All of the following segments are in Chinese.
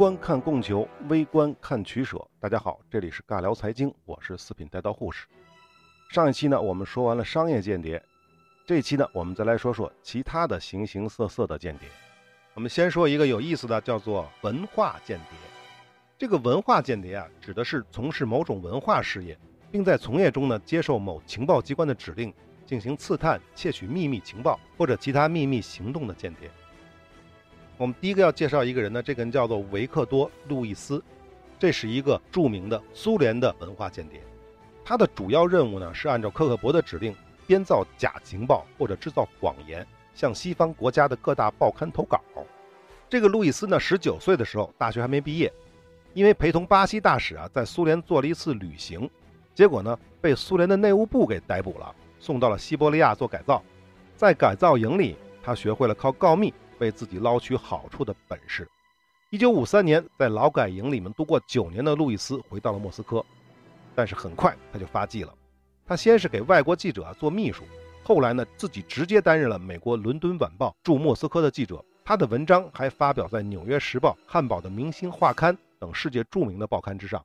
观看供求，微观看取舍。大家好，这里是尬聊财经，我是四品带刀护士。上一期呢，我们说完了商业间谍，这一期呢，我们再来说说其他的形形色色的间谍。我们先说一个有意思的，叫做文化间谍。这个文化间谍啊，指的是从事某种文化事业，并在从业中呢，接受某情报机关的指令，进行刺探、窃取秘密情报或者其他秘密行动的间谍。我们第一个要介绍一个人呢，这个人叫做维克多·路易斯，这是一个著名的苏联的文化间谍。他的主要任务呢，是按照克克勃的指令编造假情报或者制造谎言，向西方国家的各大报刊投稿。这个路易斯呢，十九岁的时候，大学还没毕业，因为陪同巴西大使啊，在苏联做了一次旅行，结果呢，被苏联的内务部给逮捕了，送到了西伯利亚做改造。在改造营里，他学会了靠告密。为自己捞取好处的本事。一九五三年，在劳改营里面度过九年的路易斯回到了莫斯科，但是很快他就发迹了。他先是给外国记者做秘书，后来呢，自己直接担任了美国《伦敦晚报》驻莫斯科的记者。他的文章还发表在《纽约时报》、汉堡的《明星画刊》等世界著名的报刊之上。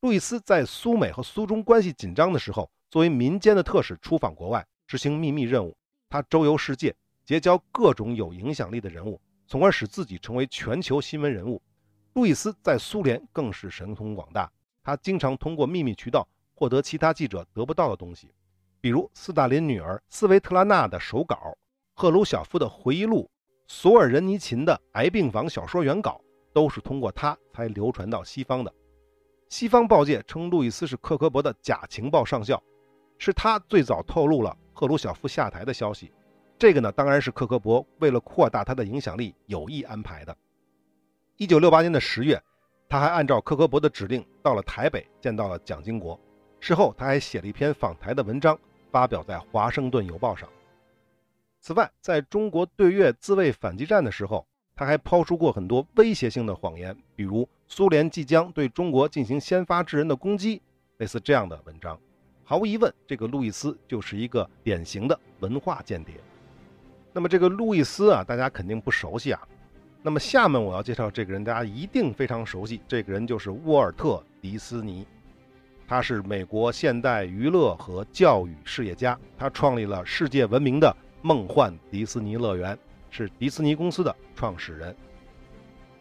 路易斯在苏美和苏中关系紧张的时候，作为民间的特使出访国外，执行秘密任务。他周游世界。结交各种有影响力的人物，从而使自己成为全球新闻人物。路易斯在苏联更是神通广大，他经常通过秘密渠道获得其他记者得不到的东西，比如斯大林女儿斯维特拉娜的手稿、赫鲁晓夫的回忆录、索尔仁尼琴的癌病房小说原稿，都是通过他才流传到西方的。西方报界称路易斯是克格勃的假情报上校，是他最早透露了赫鲁晓夫下台的消息。这个呢，当然是克格勃为了扩大他的影响力有意安排的。一九六八年的十月，他还按照克格勃的指令到了台北，见到了蒋经国。事后，他还写了一篇访台的文章，发表在《华盛顿邮报》上。此外，在中国对越自卫反击战的时候，他还抛出过很多威胁性的谎言，比如苏联即将对中国进行先发制人的攻击，类似这样的文章。毫无疑问，这个路易斯就是一个典型的文化间谍。那么这个路易斯啊，大家肯定不熟悉啊。那么下面我要介绍这个人，大家一定非常熟悉。这个人就是沃尔特·迪斯尼，他是美国现代娱乐和教育事业家，他创立了世界闻名的梦幻迪斯尼乐园，是迪斯尼公司的创始人。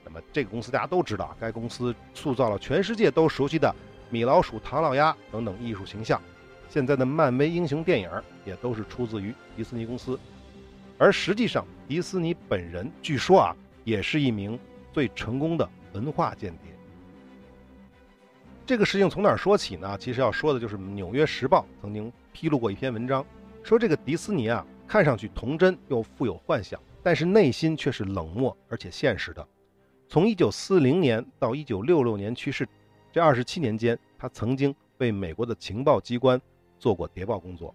那么这个公司大家都知道，该公司塑造了全世界都熟悉的米老鼠、唐老鸭等等艺术形象，现在的漫威英雄电影也都是出自于迪斯尼公司。而实际上，迪斯尼本人据说啊，也是一名最成功的文化间谍。这个事情从哪说起呢？其实要说的就是《纽约时报》曾经披露过一篇文章，说这个迪斯尼啊，看上去童真又富有幻想，但是内心却是冷漠而且现实的。从1940年到1966年去世，这二十七年间，他曾经为美国的情报机关做过谍报工作。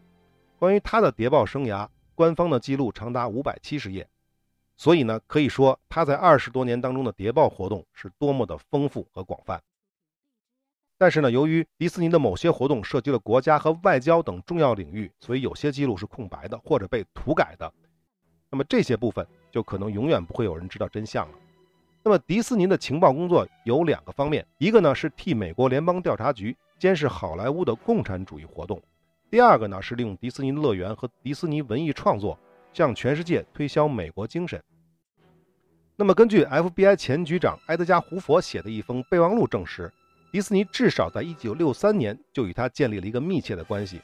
关于他的谍报生涯，官方的记录长达五百七十页，所以呢，可以说他在二十多年当中的谍报活动是多么的丰富和广泛。但是呢，由于迪士尼的某些活动涉及了国家和外交等重要领域，所以有些记录是空白的或者被涂改的。那么这些部分就可能永远不会有人知道真相了。那么迪士尼的情报工作有两个方面，一个呢是替美国联邦调查局监视好莱坞的共产主义活动。第二个呢是利用迪士尼乐园和迪士尼文艺创作，向全世界推销美国精神。那么，根据 FBI 前局长埃德加·胡佛写的一封备忘录证实，迪士尼至少在1963年就与他建立了一个密切的关系。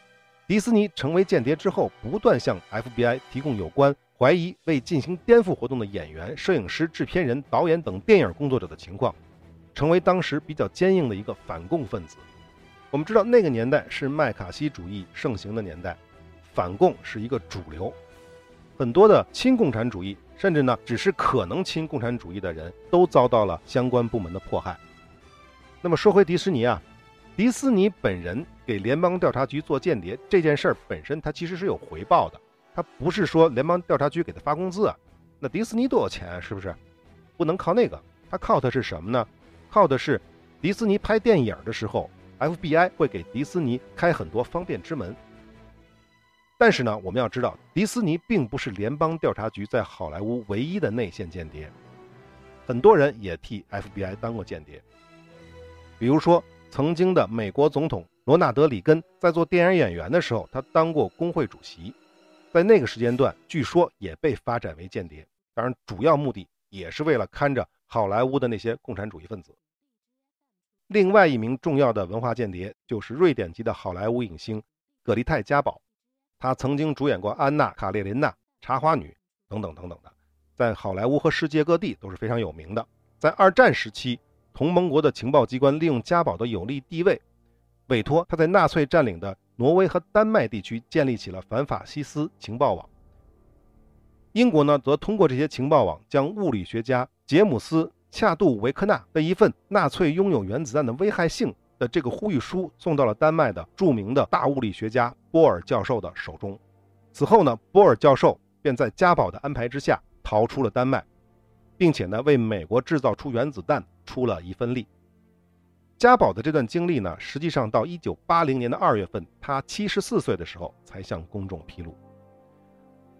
迪士尼成为间谍之后，不断向 FBI 提供有关怀疑为进行颠覆活动的演员、摄影师、制片人、导演等电影工作者的情况，成为当时比较坚硬的一个反共分子。我们知道那个年代是麦卡锡主义盛行的年代，反共是一个主流，很多的亲共产主义，甚至呢只是可能亲共产主义的人都遭到了相关部门的迫害。那么说回迪士尼啊，迪士尼本人给联邦调查局做间谍这件事儿本身，它其实是有回报的，它不是说联邦调查局给他发工资啊。那迪士尼多少钱啊是不是？不能靠那个，他靠的是什么呢？靠的是迪士尼拍电影的时候。FBI 会给迪斯尼开很多方便之门，但是呢，我们要知道，迪斯尼并不是联邦调查局在好莱坞唯一的内线间谍。很多人也替 FBI 当过间谍。比如说，曾经的美国总统罗纳德·里根在做电影演员的时候，他当过工会主席，在那个时间段，据说也被发展为间谍。当然，主要目的也是为了看着好莱坞的那些共产主义分子。另外一名重要的文化间谍就是瑞典籍的好莱坞影星葛丽泰·嘉宝，他曾经主演过《安娜·卡列琳娜》《茶花女》等等等等的，在好莱坞和世界各地都是非常有名的。在二战时期，同盟国的情报机关利用嘉宝的有利地位，委托他在纳粹占领的挪威和丹麦地区建立起了反法西斯情报网。英国呢，则通过这些情报网，将物理学家杰姆斯·恰杜维克纳的一份纳粹拥有原子弹的危害性的这个呼吁书送到了丹麦的著名的大物理学家波尔教授的手中。此后呢，波尔教授便在家宝的安排之下逃出了丹麦，并且呢，为美国制造出原子弹出了一份力。家宝的这段经历呢，实际上到1980年的2月份，他74岁的时候才向公众披露。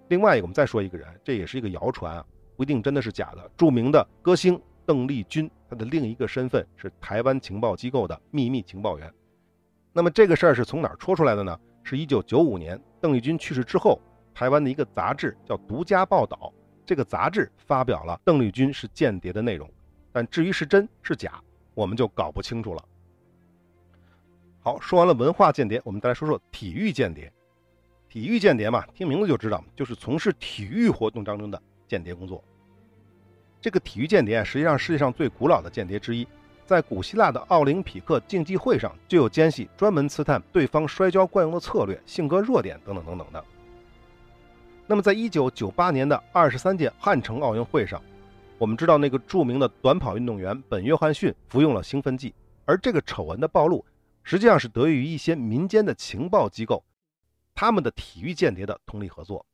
另外一个，我们再说一个人，这也是一个谣传啊，不一定真的是假的。著名的歌星邓丽君，她的另一个身份是台湾情报机构的秘密情报员。那么这个事儿是从哪儿戳出来的呢？是一九九五年邓丽君去世之后，台湾的一个杂志叫《独家报道》，这个杂志发表了邓丽君是间谍的内容。但至于是真是假，我们就搞不清楚了。好，说完了文化间谍，我们再来说说体育间谍。体育间谍嘛，听名字就知道，就是从事体育活动当中的间谍工作。这个体育间谍实际上世界上最古老的间谍之一，在古希腊的奥林匹克竞技会上就有奸细专门刺探对方摔跤惯用的策略、性格弱点等等等等的。那么，在一九九八年的二十三届汉城奥运会上，我们知道那个著名的短跑运动员本·约翰逊服用了兴奋剂，而这个丑闻的暴露，实际上是得益于一些民间的情报机构。他们的体育间谍的通力合作，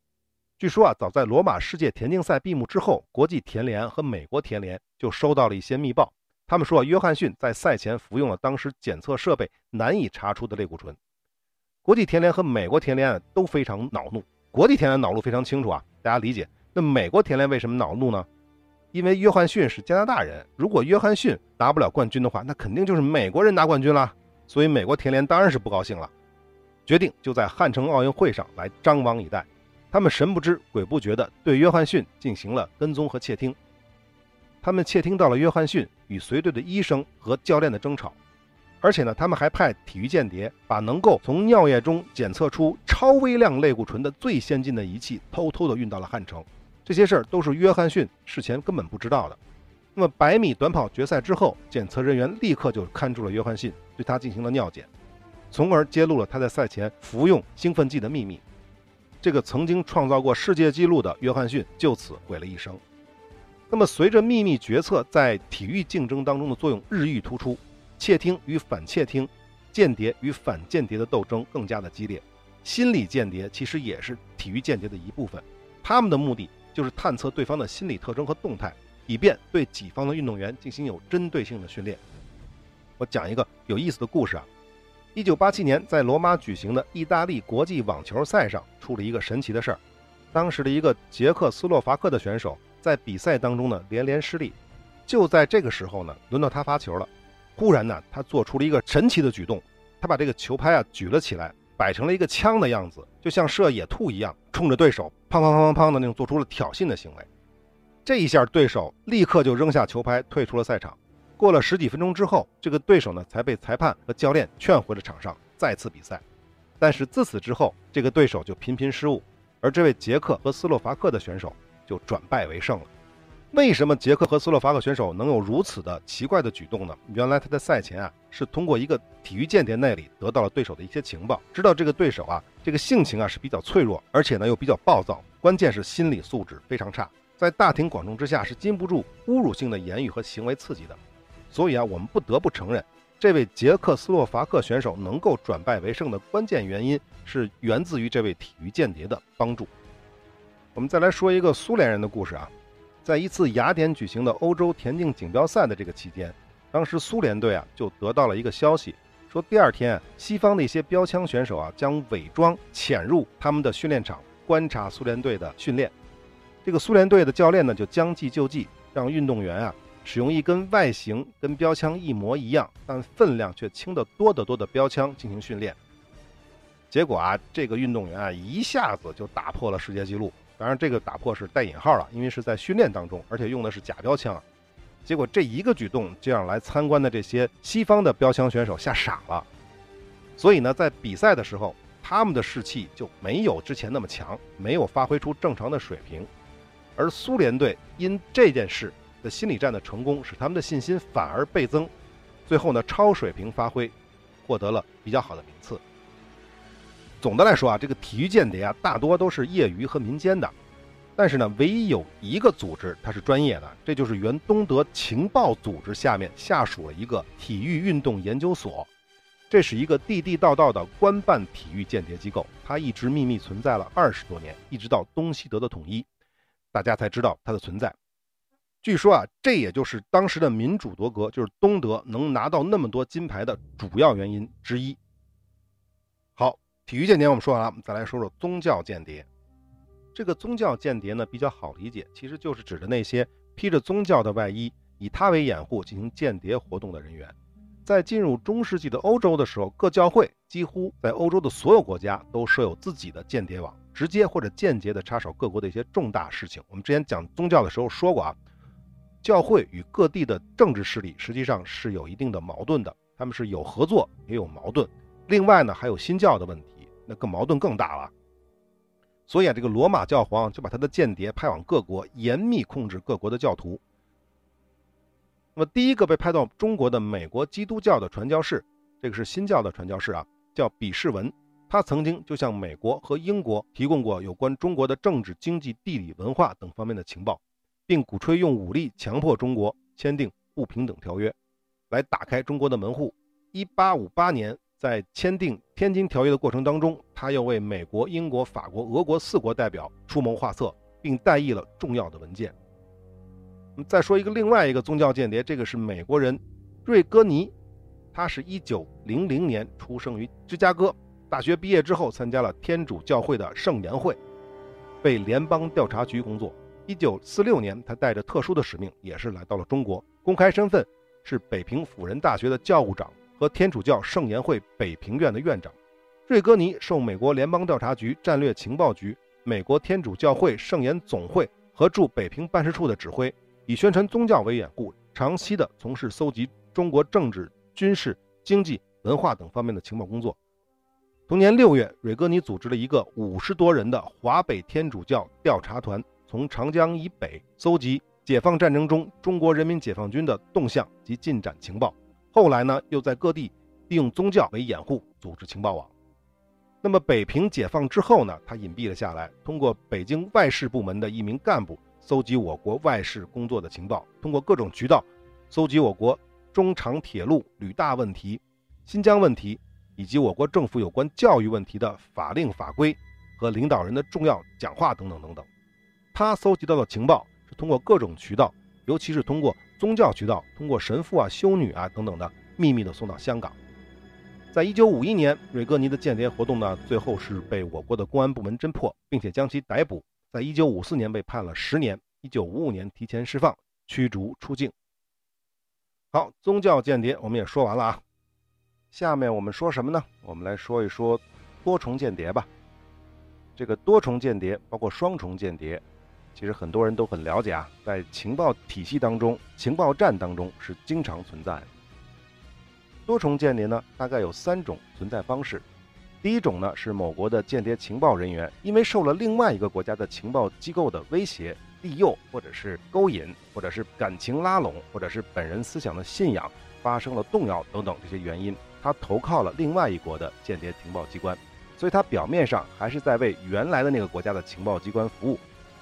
据说啊，早在罗马世界田径赛闭幕之后，国际田联和美国田联就收到了一些密报。他们说，约翰逊在赛前服用了当时检测设备难以查出的类固醇。国际田联和美国田联都非常恼怒。国际田联恼怒非常清楚啊，大家理解。那美国田联为什么恼怒呢？因为约翰逊是加拿大人，如果约翰逊拿不了冠军的话，那肯定就是美国人拿冠军了。所以美国田联当然是不高兴了。决定就在汉城奥运会上来张网以待，他们神不知鬼不觉地对约翰逊进行了跟踪和窃听。他们窃听到了约翰逊与随队的医生和教练的争吵，而且呢，他们还派体育间谍把能够从尿液中检测出超微量类固醇的最先进的仪器偷偷地运到了汉城。这些事儿都是约翰逊事前根本不知道的。那么百米短跑决赛之后，检测人员立刻就看住了约翰逊，对他进行了尿检。从而揭露了他在赛前服用兴奋剂的秘密。这个曾经创造过世界纪录的约翰逊就此毁了一生。那么，随着秘密决策在体育竞争当中的作用日益突出，窃听与反窃听、间谍与反间谍的斗争更加的激烈。心理间谍其实也是体育间谍的一部分，他们的目的就是探测对方的心理特征和动态，以便对己方的运动员进行有针对性的训练。我讲一个有意思的故事啊。一九八七年，在罗马举行的意大利国际网球赛上，出了一个神奇的事儿。当时的一个捷克斯洛伐克的选手在比赛当中呢连连失利。就在这个时候呢，轮到他发球了。忽然呢，他做出了一个神奇的举动，他把这个球拍啊举了起来，摆成了一个枪的样子，就像射野兔一样，冲着对手砰砰砰砰砰的那种做出了挑衅的行为。这一下，对手立刻就扔下球拍，退出了赛场。过了十几分钟之后，这个对手呢才被裁判和教练劝回了场上，再次比赛。但是自此之后，这个对手就频频失误，而这位捷克和斯洛伐克的选手就转败为胜了。为什么捷克和斯洛伐克选手能有如此的奇怪的举动呢？原来他在赛前啊是通过一个体育间谍那里得到了对手的一些情报，知道这个对手啊这个性情啊是比较脆弱，而且呢又比较暴躁，关键是心理素质非常差，在大庭广众之下是禁不住侮辱性的言语和行为刺激的。所以啊，我们不得不承认，这位捷克斯洛伐克选手能够转败为胜的关键原因是源自于这位体育间谍的帮助。我们再来说一个苏联人的故事啊，在一次雅典举行的欧洲田径锦标赛的这个期间，当时苏联队啊就得到了一个消息，说第二天啊西方的一些标枪选手啊将伪装潜入他们的训练场观察苏联队的训练。这个苏联队的教练呢就将计就计。让运动员啊使用一根外形跟标枪一模一样，但分量却轻得多得多的标枪进行训练。结果啊，这个运动员啊一下子就打破了世界纪录。当然，这个打破是带引号了，因为是在训练当中，而且用的是假标枪。结果这一个举动就让来参观的这些西方的标枪选手吓傻了。所以呢，在比赛的时候，他们的士气就没有之前那么强，没有发挥出正常的水平。而苏联队因这件事的心理战的成功，使他们的信心反而倍增，最后呢，超水平发挥，获得了比较好的名次。总的来说啊，这个体育间谍啊，大多都是业余和民间的，但是呢，唯一有一个组织它是专业的，这就是原东德情报组织下面下属了一个体育运动研究所。这是一个地地道道的官办体育间谍机构，它一直秘密存在了二十多年，一直到东西德的统一，大家才知道它的存在。据说啊，这也就是当时的民主夺格，就是东德能拿到那么多金牌的主要原因之一。好。体育间谍我们说完了，我们再来说说宗教间谍。这个宗教间谍呢比较好理解，其实就是指的那些披着宗教的外衣，以他为掩护进行间谍活动的人员。在进入中世纪的欧洲的时候，各教会几乎在欧洲的所有国家都设有自己的间谍网，直接或者间接的插手各国的一些重大事情。我们之前讲宗教的时候说过啊，教会与各地的政治势力实际上是有一定的矛盾的，他们是有合作也有矛盾。另外呢，还有新教的问题。那更矛盾更大了，所以啊，这个罗马教皇就把他的间谍派往各国，严密控制各国的教徒。那么，第一个被派到中国的美国基督教的传教士，这个是新教的传教士啊，叫比士文。他曾经就向美国和英国提供过有关中国的政治、经济、地理、文化等方面的情报，并鼓吹用武力强迫中国签订不平等条约，来打开中国的门户。一八五八年。在签订《天津条约》的过程当中，他又为美国、英国、法国、俄国四国代表出谋划策，并代议了重要的文件。再说一个另外一个宗教间谍，这个是美国人瑞戈尼，他是一九零零年出生于芝加哥，大学毕业之后参加了天主教会的圣言会，为联邦调查局工作。一九四六年，他带着特殊的使命，也是来到了中国，公开身份是北平辅仁大学的教务长。和天主教圣言会北平院的院长瑞戈尼受美国联邦调查局战略情报局、美国天主教会圣言总会和驻北平办事处的指挥，以宣传宗教为掩护，长期的从事搜集中国政治、军事、经济、文化等方面的情报工作。同年六月，瑞戈尼组织了一个五十多人的华北天主教调查团，从长江以北搜集解放战争中中国人民解放军的动向及进展情报。后来呢，又在各地利用宗教为掩护，组织情报网。那么北平解放之后呢，他隐蔽了下来，通过北京外事部门的一名干部搜集我国外事工作的情报，通过各种渠道搜集我国中长铁路、旅大问题、新疆问题以及我国政府有关教育问题的法令法规和领导人的重要讲话等等等等。他搜集到的情报是通过各种渠道，尤其是通过。宗教渠道通过神父啊、修女啊等等的秘密的送到香港。在一九五一年，瑞戈尼的间谍活动呢，最后是被我国的公安部门侦破，并且将其逮捕。在一九五四年被判了十年，一九五五年提前释放，驱逐出境。好，宗教间谍我们也说完了啊。下面我们说什么呢？我们来说一说多重间谍吧。这个多重间谍包括双重间谍。其实很多人都很了解啊，在情报体系当中，情报站当中是经常存在的。多重间谍呢，大概有三种存在方式。第一种呢，是某国的间谍情报人员因为受了另外一个国家的情报机构的威胁、利诱，或者是勾引，或者是感情拉拢，或者是本人思想的信仰发生了动摇等等这些原因，他投靠了另外一国的间谍情报机关，所以他表面上还是在为原来的那个国家的情报机关服务。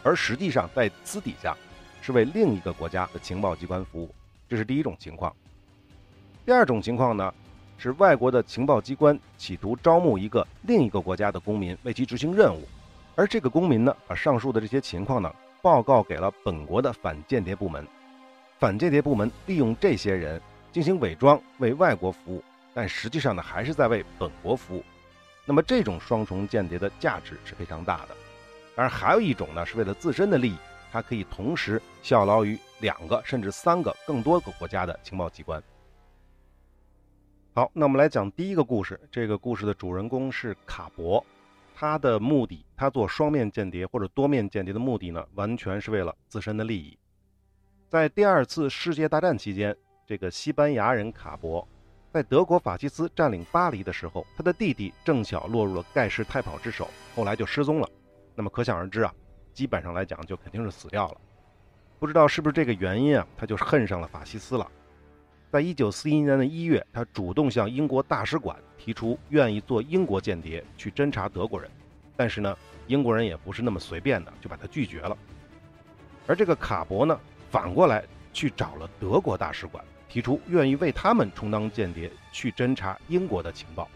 而实际上，在私底下是为另一个国家的情报机关服务，这是第一种情况。第二种情况呢，是外国的情报机关企图招募一个另一个国家的公民为其执行任务，而这个公民呢，把上述的这些情况呢报告给了本国的反间谍部门，反间谍部门利用这些人进行伪装为外国服务，但实际上呢，还是在为本国服务。那么这种双重间谍的价值是非常大的。而还有一种呢，是为了自身的利益，他可以同时效劳于两个甚至三个更多个国家的情报机关。好，那我们来讲第一个故事。这个故事的主人公是卡博，他的目的，他做双面间谍或者多面间谍的目的呢，完全是为了自身的利益。在第二次世界大战期间，这个西班牙人卡博，在德国法西斯占领巴黎的时候，他的弟弟正巧落入了盖世太保之手，后来就失踪了。那么可想而知啊，基本上来讲就肯定是死掉了。不知道是不是这个原因啊，他就恨上了法西斯了。在一九四一年的一月，他主动向英国大使馆提出愿意做英国间谍去侦查德国人，但是呢，英国人也不是那么随便的就把他拒绝了。而这个卡博呢，反过来去找了德国大使馆，提出愿意为他们充当间谍去侦查英国的情报。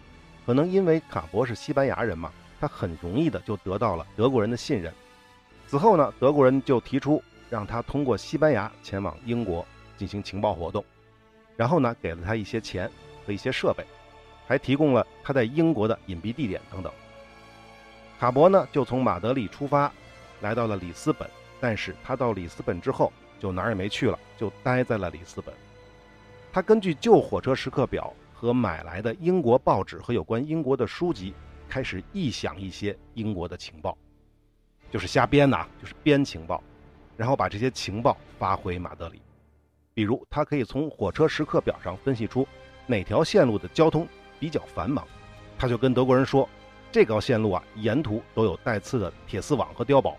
可能因为卡博是西班牙人嘛，他很容易的就得到了德国人的信任。此后呢，德国人就提出让他通过西班牙前往英国进行情报活动。然后呢，给了他一些钱和一些设备，还提供了他在英国的隐蔽地点等等。卡博呢，就从马德里出发，来到了里斯本。但是他到里斯本之后，就哪儿也没去了，就待在了里斯本。他根据旧火车时刻表和买来的英国报纸和有关英国的书籍，开始臆想一些英国的情报，就是瞎编呐，就是编情报，然后把这些情报发回马德里。比如，他可以从火车时刻表上分析出哪条线路的交通比较繁忙，他就跟德国人说，这条线路啊，沿途都有带刺的铁丝网和碉堡，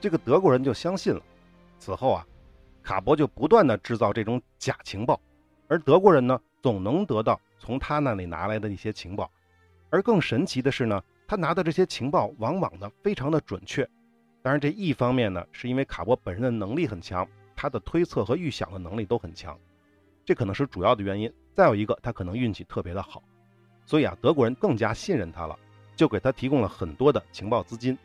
这个德国人就相信了。此后啊，卡伯就不断的制造这种假情报，而德国人呢，总能得到从他那里拿来的一些情报。而更神奇的是呢，他拿的这些情报往往呢非常的准确。当然，这一方面呢，是因为卡博本人的能力很强。他的推测和预想的能力都很强，这可能是主要的原因。再有一个，他可能运气特别的好，所以啊，德国人更加信任他了，就给他提供了很多的情报资金。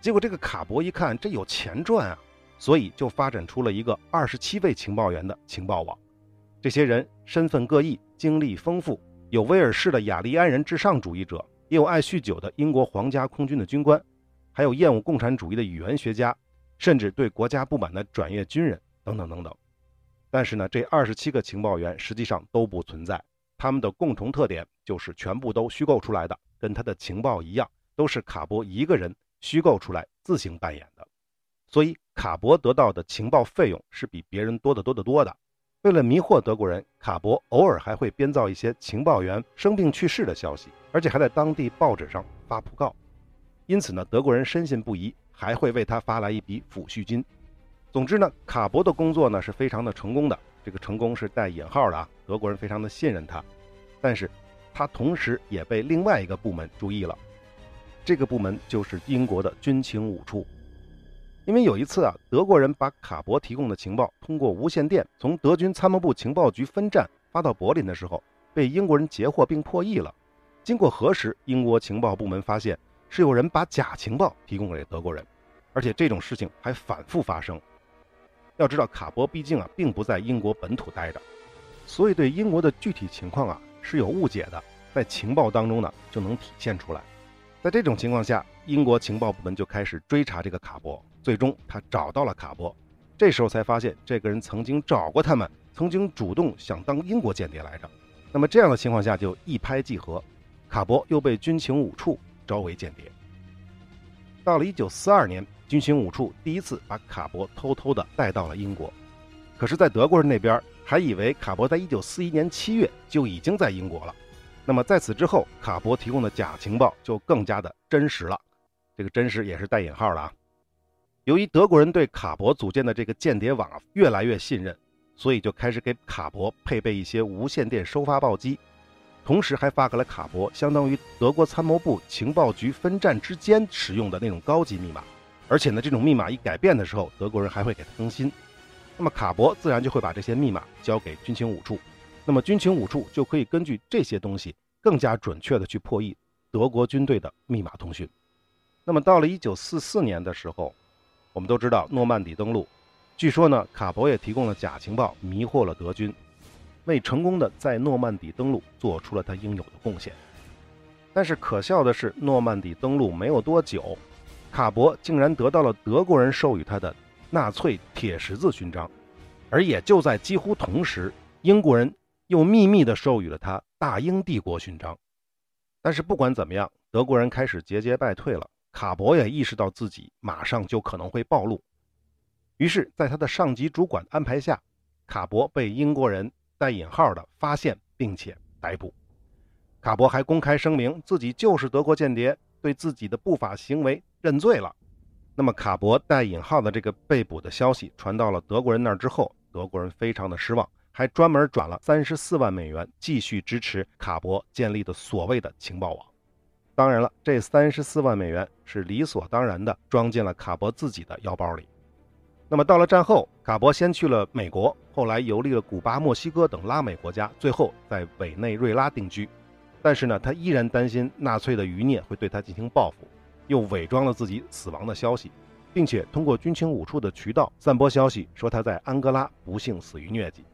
结果这个卡博一看这有钱赚啊，所以就发展出了一个二十七位情报员的情报网。这些人身份各异，经历丰富，有威尔士的雅利安人至上主义者，也有爱酗酒的英国皇家空军的军官，还有厌恶共产主义的语言学家，甚至对国家不满的转业军人。等等等等，但是呢，这二十七个情报员实际上都不存在，他们的共同特点就是全部都虚构出来的，跟他的情报一样，都是卡博一个人虚构出来自行扮演的。所以卡博得到的情报费用是比别人多得多得多的。为了迷惑德国人，卡博偶尔还会编造一些情报员生病去世的消息，而且还在当地报纸上发讣告。因此呢，德国人深信不疑，还会为他发来一笔抚恤金。总之呢，卡博的工作呢是非常的成功的，这个成功是带引号的啊。德国人非常的信任他，但是，他同时也被另外一个部门注意了，这个部门就是英国的军情五处。因为有一次啊，德国人把卡博提供的情报通过无线电从德军参谋部情报局分站发到柏林的时候，被英国人截获并破译了。经过核实，英国情报部门发现是有人把假情报提供给德国人，而且这种事情还反复发生。要知道，卡博毕竟啊，并不在英国本土待着，所以对英国的具体情况啊是有误解的，在情报当中呢就能体现出来。在这种情况下，英国情报部门就开始追查这个卡博，最终他找到了卡博，这时候才发现这个人曾经找过他们，曾经主动想当英国间谍来着。那么这样的情况下就一拍即合，卡博又被军情五处招为间谍。到了1942年。军情五处第一次把卡博偷偷的带到了英国，可是，在德国人那边还以为卡博在一九四一年七月就已经在英国了。那么，在此之后，卡博提供的假情报就更加的真实了。这个真实也是带引号的啊。由于德国人对卡博组建的这个间谍网越来越信任，所以就开始给卡博配备一些无线电收发报机，同时还发给了卡博相当于德国参谋部情报局分站之间使用的那种高级密码。而且呢，这种密码一改变的时候，德国人还会给他更新。那么卡博自然就会把这些密码交给军情五处，那么军情五处就可以根据这些东西更加准确的去破译德国军队的密码通讯。那么到了一九四四年的时候，我们都知道诺曼底登陆，据说呢，卡博也提供了假情报，迷惑了德军，为成功的在诺曼底登陆做出了他应有的贡献。但是可笑的是，诺曼底登陆没有多久。卡博竟然得到了德国人授予他的纳粹铁十字勋章，而也就在几乎同时，英国人又秘密地授予了他大英帝国勋章。但是不管怎么样，德国人开始节节败退了。卡伯也意识到自己马上就可能会暴露，于是，在他的上级主管安排下，卡伯被英国人带引号的发现并且逮捕。卡伯还公开声明自己就是德国间谍，对自己的不法行为认罪了。那么，卡伯带引号的这个被捕的消息传到了德国人那儿之后，德国人非常的失望，还专门转了三十四万美元继续支持卡伯建立的所谓的情报网。当然了，这三十四万美元是理所当然的装进了卡伯自己的腰包里。那么到了战后，卡伯先去了美国，后来游历了古巴、墨西哥等拉美国家，最后在委内瑞拉定居。但是呢，他依然担心纳粹的余孽会对他进行报复，又伪装了自己死亡的消息，并且通过军情五处的渠道散播消息，说他在安哥拉不幸死于疟疾。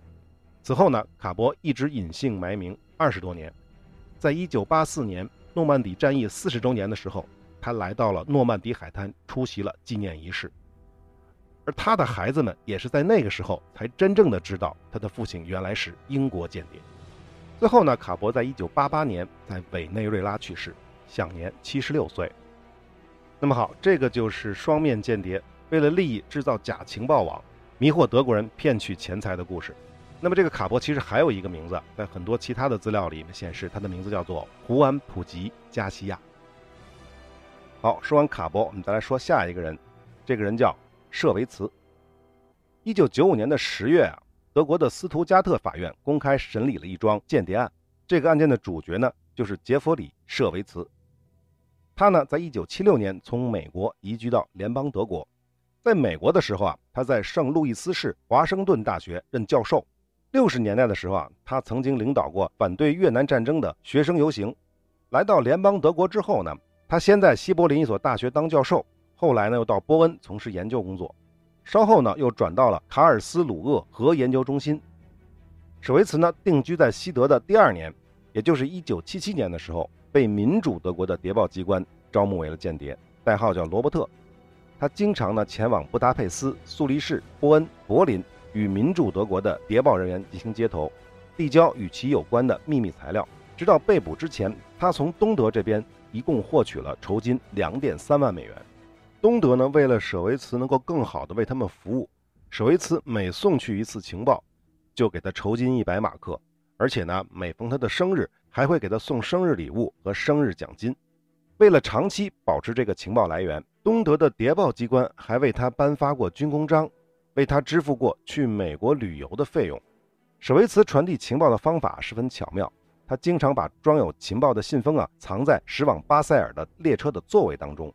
此后呢，卡伯一直隐姓埋名二十多年，在一九八四年诺曼底战役四十周年的时候，他来到了诺曼底海滩，出席了纪念仪式。而他的孩子们也是在那个时候才真正的知道他的父亲原来是英国间谍。最后呢，卡伯在一九八八年在委内瑞拉去世，享年七十六岁。那么好，这个就是双面间谍为了利益制造假情报网，迷惑德国人骗取钱财的故事。那么这个卡伯其实还有一个名字，在很多其他的资料里面显示，他的名字叫做胡安·普吉·加西亚。好，说完卡伯，我们再来说下一个人，这个人叫舍维茨。一九九五年的十月啊。德国的斯图加特法院公开审理了一桩间谍案。这个案件的主角呢，就是杰弗里·舍维茨。他呢，在1976年从美国移居到联邦德国。在美国的时候啊，他在圣路易斯市华盛顿大学任教授。60年代的时候啊，他曾经领导过反对越南战争的学生游行。来到联邦德国之后呢，他先在西柏林一所大学当教授，后来呢，又到波恩从事研究工作。稍后呢，又转到了卡尔斯鲁厄核研究中心。舍维茨呢，定居在西德的第二年，也就是1977年的时候，被民主德国的谍报机关招募为了间谍，代号叫罗伯特。他经常呢前往布达佩斯、苏黎世、波恩、柏林，与民主德国的谍报人员进行接头，递交与其有关的秘密材料。直到被捕之前，他从东德这边一共获取了酬金2.3万美元。东德呢，为了舍维茨能够更好的为他们服务，舍维茨每送去一次情报，就给他酬金一百马克，而且呢，每逢他的生日，还会给他送生日礼物和生日奖金。为了长期保持这个情报来源，东德的谍报机关还为他颁发过军功章，为他支付过去美国旅游的费用。舍维茨传递情报的方法十分巧妙，他经常把装有情报的信封啊藏在驶往巴塞尔的列车的座位当中。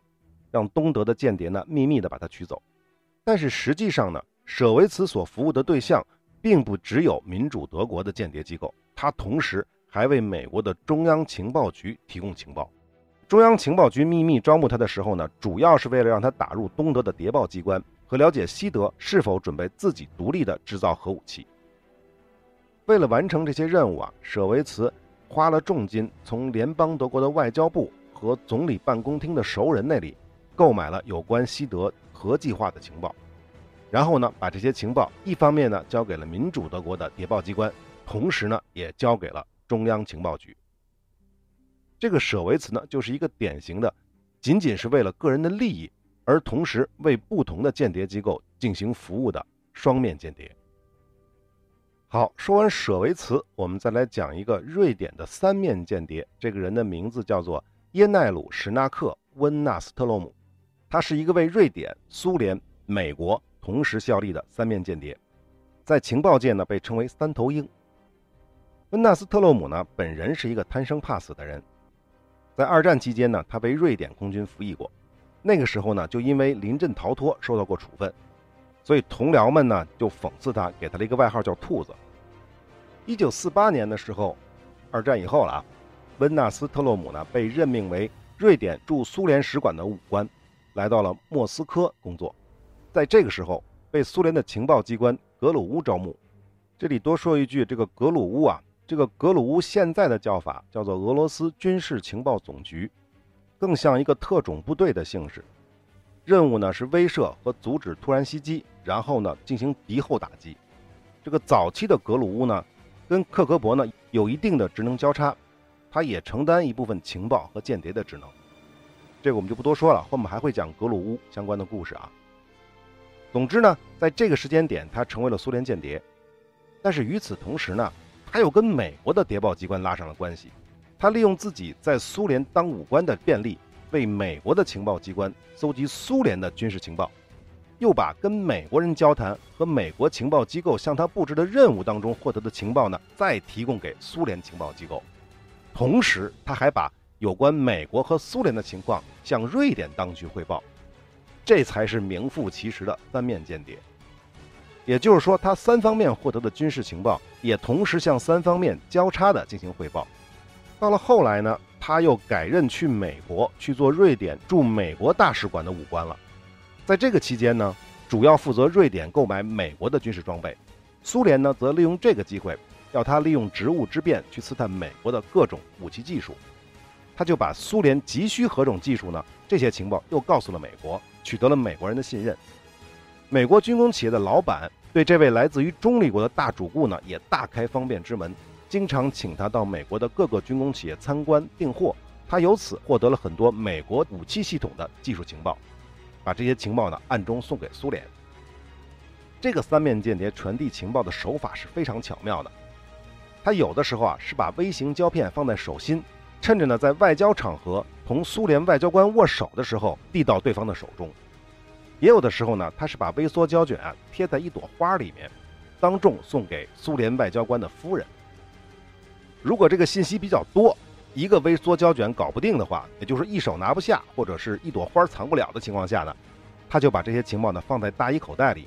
让东德的间谍呢秘密地把它取走，但是实际上呢，舍维茨所服务的对象并不只有民主德国的间谍机构，他同时还为美国的中央情报局提供情报。中央情报局秘密招募他的时候呢，主要是为了让他打入东德的谍报机关和了解西德是否准备自己独立的制造核武器。为了完成这些任务啊，舍维茨花了重金从联邦德国的外交部和总理办公厅的熟人那里。购买了有关西德核计划的情报，然后呢，把这些情报一方面呢交给了民主德国的谍报机关，同时呢也交给了中央情报局。这个舍维茨呢就是一个典型的，仅仅是为了个人的利益，而同时为不同的间谍机构进行服务的双面间谍。好，说完舍维茨，我们再来讲一个瑞典的三面间谍，这个人的名字叫做耶奈鲁·什纳克·温纳斯特洛姆。他是一个为瑞典、苏联、美国同时效力的三面间谍，在情报界呢被称为“三头鹰”。温纳斯特洛姆呢本人是一个贪生怕死的人，在二战期间呢他为瑞典空军服役过，那个时候呢就因为临阵逃脱受到过处分，所以同僚们呢就讽刺他，给他了一个外号叫“兔子”。一九四八年的时候，二战以后了啊，温纳斯特洛姆呢被任命为瑞典驻苏联使馆的武官。来到了莫斯科工作，在这个时候被苏联的情报机关格鲁乌招募。这里多说一句，这个格鲁乌啊，这个格鲁乌现在的叫法叫做俄罗斯军事情报总局，更像一个特种部队的姓氏。任务呢是威慑和阻止突然袭击，然后呢进行敌后打击。这个早期的格鲁乌呢，跟克格勃呢有一定的职能交叉，他也承担一部分情报和间谍的职能。这个我们就不多说了，后面还会讲格鲁乌相关的故事啊。总之呢，在这个时间点，他成为了苏联间谍。但是与此同时呢，他又跟美国的谍报机关拉上了关系。他利用自己在苏联当武官的便利，为美国的情报机关搜集苏联的军事情报。又把跟美国人交谈和美国情报机构向他布置的任务当中获得的情报呢，再提供给苏联情报机构。同时，他还把有关美国和苏联的情况向瑞典当局汇报。这才是名副其实的三面间谍。也就是说，他三方面获得的军事情报，也同时向三方面交叉的进行汇报。到了后来呢，他又改任去美国去做瑞典驻美国大使馆的武官了。在这个期间呢，主要负责瑞典购买美国的军事装备，苏联呢则利用这个机会，要他利用职务之便去刺探美国的各种武器技术，他就把苏联急需何种技术呢？这些情报又告诉了美国，取得了美国人的信任。美国军工企业的老板对这位来自于中立国的大主顾呢，也大开方便之门，经常请他到美国的各个军工企业参观订货，他由此获得了很多美国武器系统的技术情报。把这些情报呢暗中送给苏联。这个三面间谍传递情报的手法是非常巧妙的。他有的时候啊是把微型胶片放在手心，趁着呢在外交场合同苏联外交官握手的时候递到对方的手中；也有的时候呢他是把微缩胶卷啊贴在一朵花里面，当众送给苏联外交官的夫人。如果这个信息比较多。一个微缩胶卷搞不定的话，也就是一手拿不下，或者是一朵花藏不了的情况下呢，他就把这些情报呢放在大衣口袋里。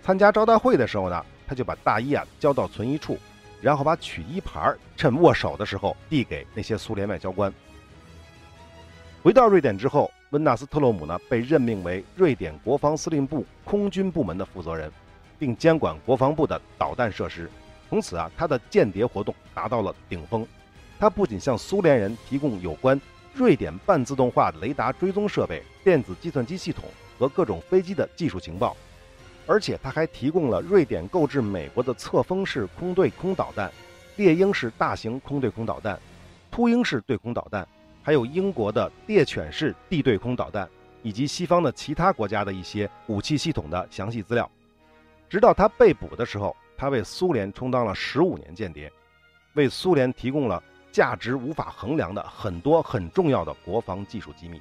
参加招待会的时候呢，他就把大衣啊交到存衣处，然后把取衣牌趁握手的时候递给那些苏联外交官。回到瑞典之后，温纳斯特洛姆呢被任命为瑞典国防司令部空军部门的负责人，并监管国防部的导弹设施。从此啊，他的间谍活动达到了顶峰。他不仅向苏联人提供有关瑞典半自动化雷达追踪设备、电子计算机系统和各种飞机的技术情报，而且他还提供了瑞典购置美国的侧风式空对空导弹、猎鹰式大型空对空导弹、秃鹰式对空导弹，还有英国的猎犬式地对空导弹，以及西方的其他国家的一些武器系统的详细资料。直到他被捕的时候，他为苏联充当了十五年间谍，为苏联提供了。价值无法衡量的很多很重要的国防技术机密。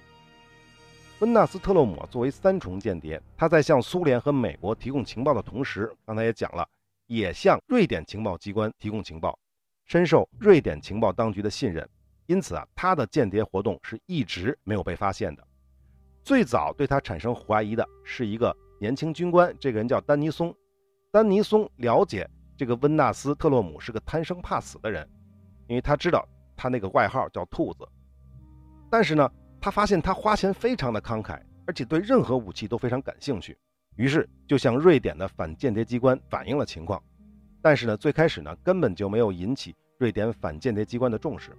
温纳斯特洛姆作为三重间谍，他在向苏联和美国提供情报的同时，刚才也讲了，也向瑞典情报机关提供情报，深受瑞典情报当局的信任。因此啊，他的间谍活动是一直没有被发现的。最早对他产生怀疑的是一个年轻军官，这个人叫丹尼松。丹尼松了解这个温纳斯特洛姆是个贪生怕死的人。因为他知道他那个外号叫兔子，但是呢，他发现他花钱非常的慷慨，而且对任何武器都非常感兴趣，于是就向瑞典的反间谍机关反映了情况。但是呢，最开始呢，根本就没有引起瑞典反间谍机关的重视。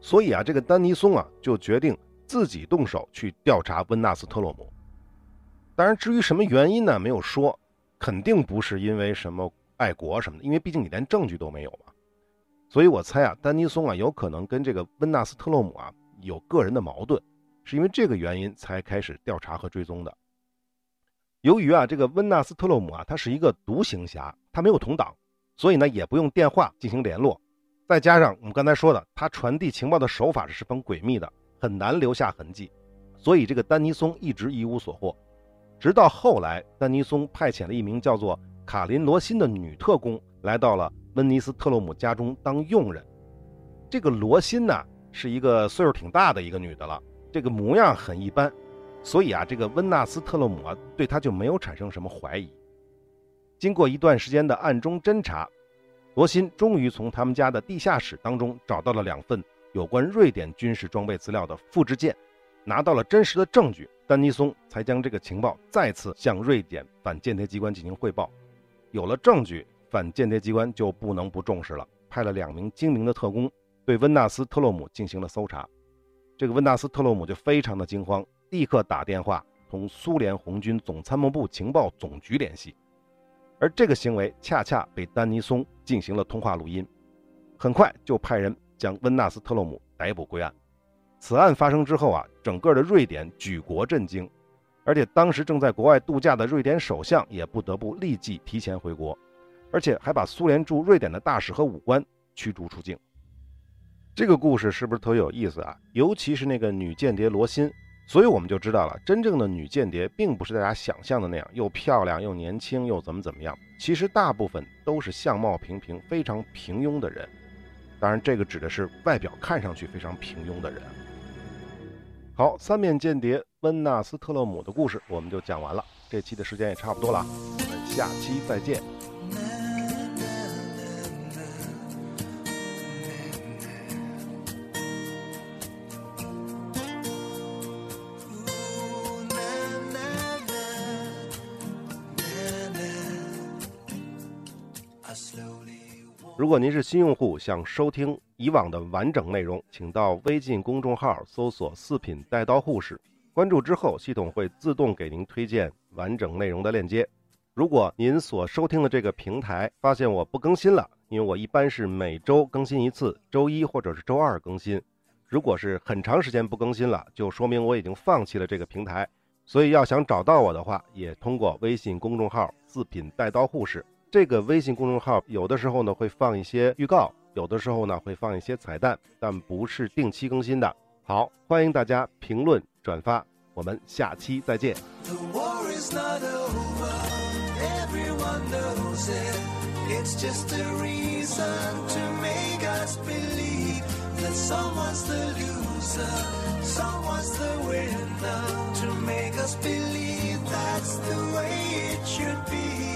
所以啊，这个丹尼松啊，就决定自己动手去调查温纳斯特洛姆。当然，至于什么原因呢，没有说，肯定不是因为什么爱国什么的，因为毕竟你连证据都没有嘛。所以我猜啊，丹尼松啊，有可能跟这个温纳斯特洛姆啊有个人的矛盾，是因为这个原因才开始调查和追踪的。由于啊，这个温纳斯特洛姆啊，他是一个独行侠，他没有同党，所以呢，也不用电话进行联络。再加上我们刚才说的，他传递情报的手法是十分诡秘的，很难留下痕迹，所以这个丹尼松一直一无所获。直到后来，丹尼松派遣了一名叫做卡林罗辛的女特工来到了。温尼斯特洛姆家中当佣人，这个罗辛呢是一个岁数挺大的一个女的了，这个模样很一般，所以啊，这个温纳斯特洛姆啊对她就没有产生什么怀疑。经过一段时间的暗中侦查，罗辛终于从他们家的地下室当中找到了两份有关瑞典军事装备资料的复制件，拿到了真实的证据，丹尼松才将这个情报再次向瑞典反间谍机关进行汇报。有了证据。反间谍机关就不能不重视了，派了两名精明的特工对温纳斯特洛姆进行了搜查。这个温纳斯特洛姆就非常的惊慌，立刻打电话同苏联红军总参谋部情报总局联系。而这个行为恰恰被丹尼松进行了通话录音，很快就派人将温纳斯特洛姆逮捕归案。此案发生之后啊，整个的瑞典举国震惊，而且当时正在国外度假的瑞典首相也不得不立即提前回国，而且还把苏联驻瑞典的大使和武官驱逐出境。这个故事是不是特别有意思啊？尤其是那个女间谍罗欣，所以我们就知道了，真正的女间谍并不是大家想象的那样，又漂亮又年轻又怎么怎么样。其实大部分都是相貌平平、非常平庸的人。当然，这个指的是外表看上去非常平庸的人。好，三面间谍温纳斯特勒姆的故事我们就讲完了，这期的时间也差不多了，我们下期再见。如果您是新用户，想收听以往的完整内容，请到微信公众号搜索“四品带刀护士”，关注之后，系统会自动给您推荐完整内容的链接。如果您所收听的这个平台发现我不更新了，因为我一般是每周更新一次，周一或者是周二更新。如果是很长时间不更新了，就说明我已经放弃了这个平台。所以要想找到我的话，也通过微信公众号“四品带刀护士”。这个微信公众号有的时候呢会放一些预告，有的时候呢会放一些彩蛋，但不是定期更新的。好，欢迎大家评论转发，我们下期再见。the way it should be.